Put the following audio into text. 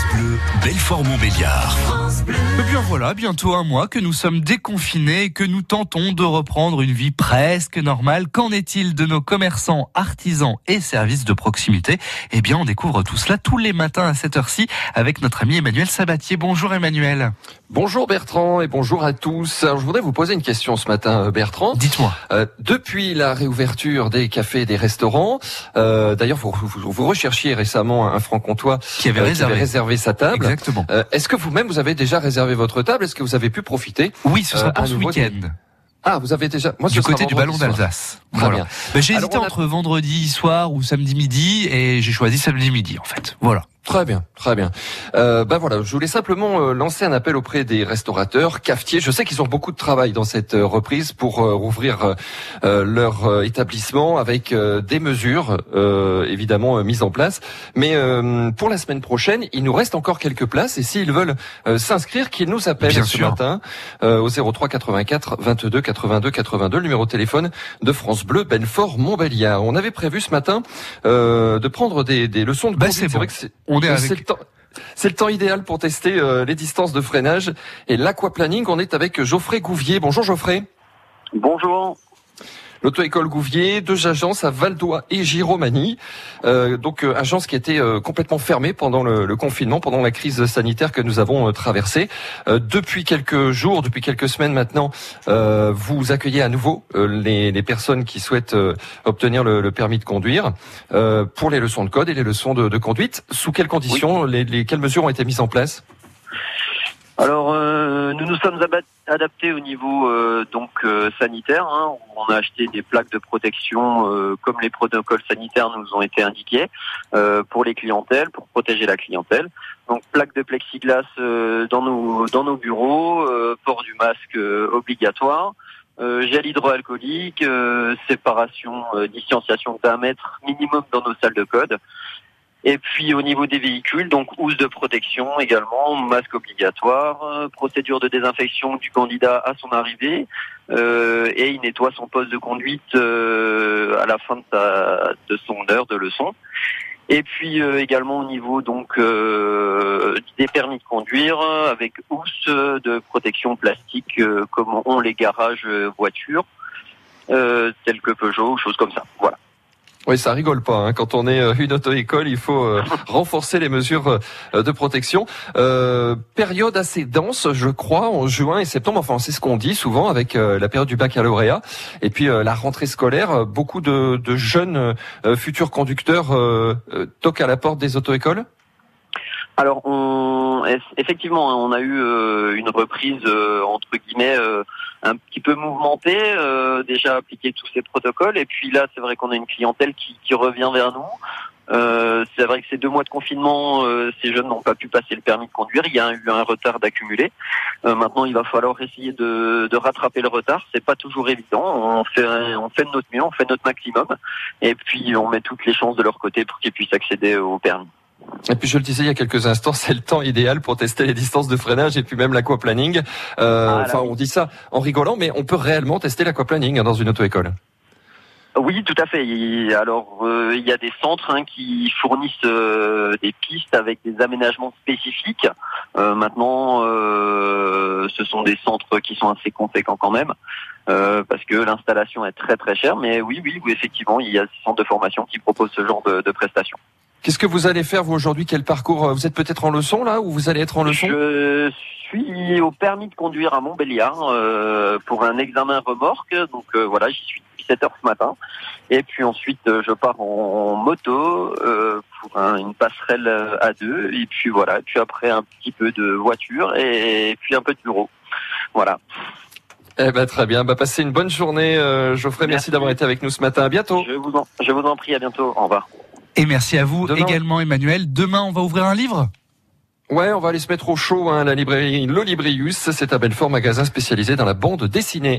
France Bleu, Belfort-Montbéliard. Eh bien voilà, bientôt un mois que nous sommes déconfinés et que nous tentons de reprendre une vie presque normale. Qu'en est-il de nos commerçants, artisans et services de proximité? Eh bien, on découvre tout cela tous les matins à cette heure-ci avec notre ami Emmanuel Sabatier. Bonjour Emmanuel. Bonjour Bertrand et bonjour à tous. Alors, je voudrais vous poser une question ce matin, euh, Bertrand. Dites-moi. Euh, depuis la réouverture des cafés et des restaurants, euh, d'ailleurs vous, vous, vous, recherchiez récemment un franc-comtois qui avait, réservé. réservé. Sa table. Exactement. Euh, Est-ce que vous-même vous avez déjà réservé votre table? Est-ce que vous avez pu profiter Oui, ce sera Euh, pour ce week-end. Ah, vous avez déjà Moi, Du côté du ballon d'Alsace. Très Voilà. bien. Ben, j'ai hésité a- entre vendredi soir ou samedi midi et j'ai choisi samedi midi en fait. Voilà. Très bien, très bien. Euh, ben voilà, je voulais simplement euh, lancer un appel auprès des restaurateurs, cafetiers. Je sais qu'ils ont beaucoup de travail dans cette euh, reprise pour euh, rouvrir euh, leur euh, établissement avec euh, des mesures euh, évidemment mises en place. Mais euh, pour la semaine prochaine, il nous reste encore quelques places et s'ils veulent euh, s'inscrire, qu'ils nous appellent Bien ce sûr. matin euh, au 03 84 22 82 82, le numéro de téléphone de France Bleu Belfort Montbéliard. On avait prévu ce matin euh, de prendre des, des leçons de Bah, On est avec. C'est le temps idéal pour tester euh, les distances de freinage et l'aquaplaning. On est avec Geoffrey Gouvier. Bonjour Geoffrey. Bonjour. L'auto-école Gouvier, deux agences à Valdois et Giromanie. Euh, donc euh, agence qui était euh, complètement fermée pendant le, le confinement, pendant la crise sanitaire que nous avons euh, traversée. Euh, depuis quelques jours, depuis quelques semaines maintenant, euh, vous accueillez à nouveau euh, les, les personnes qui souhaitent euh, obtenir le, le permis de conduire euh, pour les leçons de code et les leçons de, de conduite. Sous quelles conditions, les, les- quelles mesures ont été mises en place? Alors, euh, nous nous sommes adaptés au niveau euh, donc euh, sanitaire. hein, où on a acheté des plaques de protection euh, comme les protocoles sanitaires nous ont été indiqués euh, pour les clientèles, pour protéger la clientèle. Donc, plaques de plexiglas euh, dans nos dans nos bureaux, euh, port du masque euh, obligatoire. euh, gel hydroalcoolique, euh, séparation, euh, distanciation d'un mètre minimum dans nos salles de code. Et puis au niveau des véhicules, donc housse de protection également, masque obligatoire, euh, procédure de désinfection du candidat à son arrivée, euh, et il nettoie son poste de conduite euh, à la fin de, sa, de son heure de leçon. Et puis euh, également au niveau donc euh, des permis de conduire avec housse de protection plastique euh, comme ont les garages euh, voitures, euh, tels que Peugeot, choses comme ça. Voilà. Oui, ça rigole pas. hein. Quand on est euh, une auto-école, il faut euh, renforcer les mesures euh, de protection. Euh, période assez dense, je crois, en juin et septembre. Enfin, c'est ce qu'on dit souvent avec la période du baccalauréat et puis la rentrée scolaire. Beaucoup de, de jeunes futurs conducteurs toquent à la porte des auto-écoles. Alors, on, eff- effectivement, hein, on a eu euh, une reprise euh, entre guillemets euh, un petit peu mouvementée, déjà appliqué tous ces protocoles, et puis là, c'est vrai qu'on a une clientèle qui, qui revient vers nous. Euh, c'est vrai que ces deux mois de confinement, ces jeunes n'ont pas pu passer le permis de conduire. Il y a eu un retard d'accumuler. Euh, maintenant, il va falloir essayer de, de rattraper le retard. C'est pas toujours évident. On fait, on fait de notre mieux, on fait notre maximum, et puis on met toutes les chances de leur côté pour qu'ils puissent accéder au permis. Et puis je le disais il y a quelques instants, c'est le temps idéal pour tester les distances de freinage et puis même l'aquaplaning. Euh, Ah, enfin, oui. on dit ça en rigolant, mais on peut réellement tester l'aquaplaning hein, dans une auto-école. Oui, tout à fait. Et alors, euh, il y a des centres hein, qui fournissent euh, des pistes avec des aménagements spécifiques. Euh, maintenant, ce sont des centres qui sont assez conséquents quand même, parce que l'installation est très très chère. Mais oui, oui, oui, effectivement, il y a des centres de formation qui proposent ce genre de, de prestations. Qu'est-ce que vous allez faire vous aujourd'hui Quel parcours euh, Vous êtes peut-être en leçon là ou vous allez être en leçon Je suis au permis de conduire à Montbéliard euh, pour un examen remorque. Donc euh, voilà, j'y suis depuis 7 heures ce matin. Et puis ensuite, je pars en, en moto euh, pour un- une passerelle à deux. Et puis voilà, et puis après un petit peu de voiture et, puis un peu de bureau. Voilà. Eh ben très bien. Bah passez une bonne journée, Geoffrey. Merci, Merci. d'avoir été avec nous ce matin. À bientôt. Je vous en, je vous en prie, à bientôt. Au revoir. Et merci à vous Demain. également Emmanuel. Demain, on va ouvrir un livre? Ouais, on va aller se mettre au chaud. Hein, la librairie L'Olibrius, c'est un Belfort magasin spécialisé dans la bande dessinée.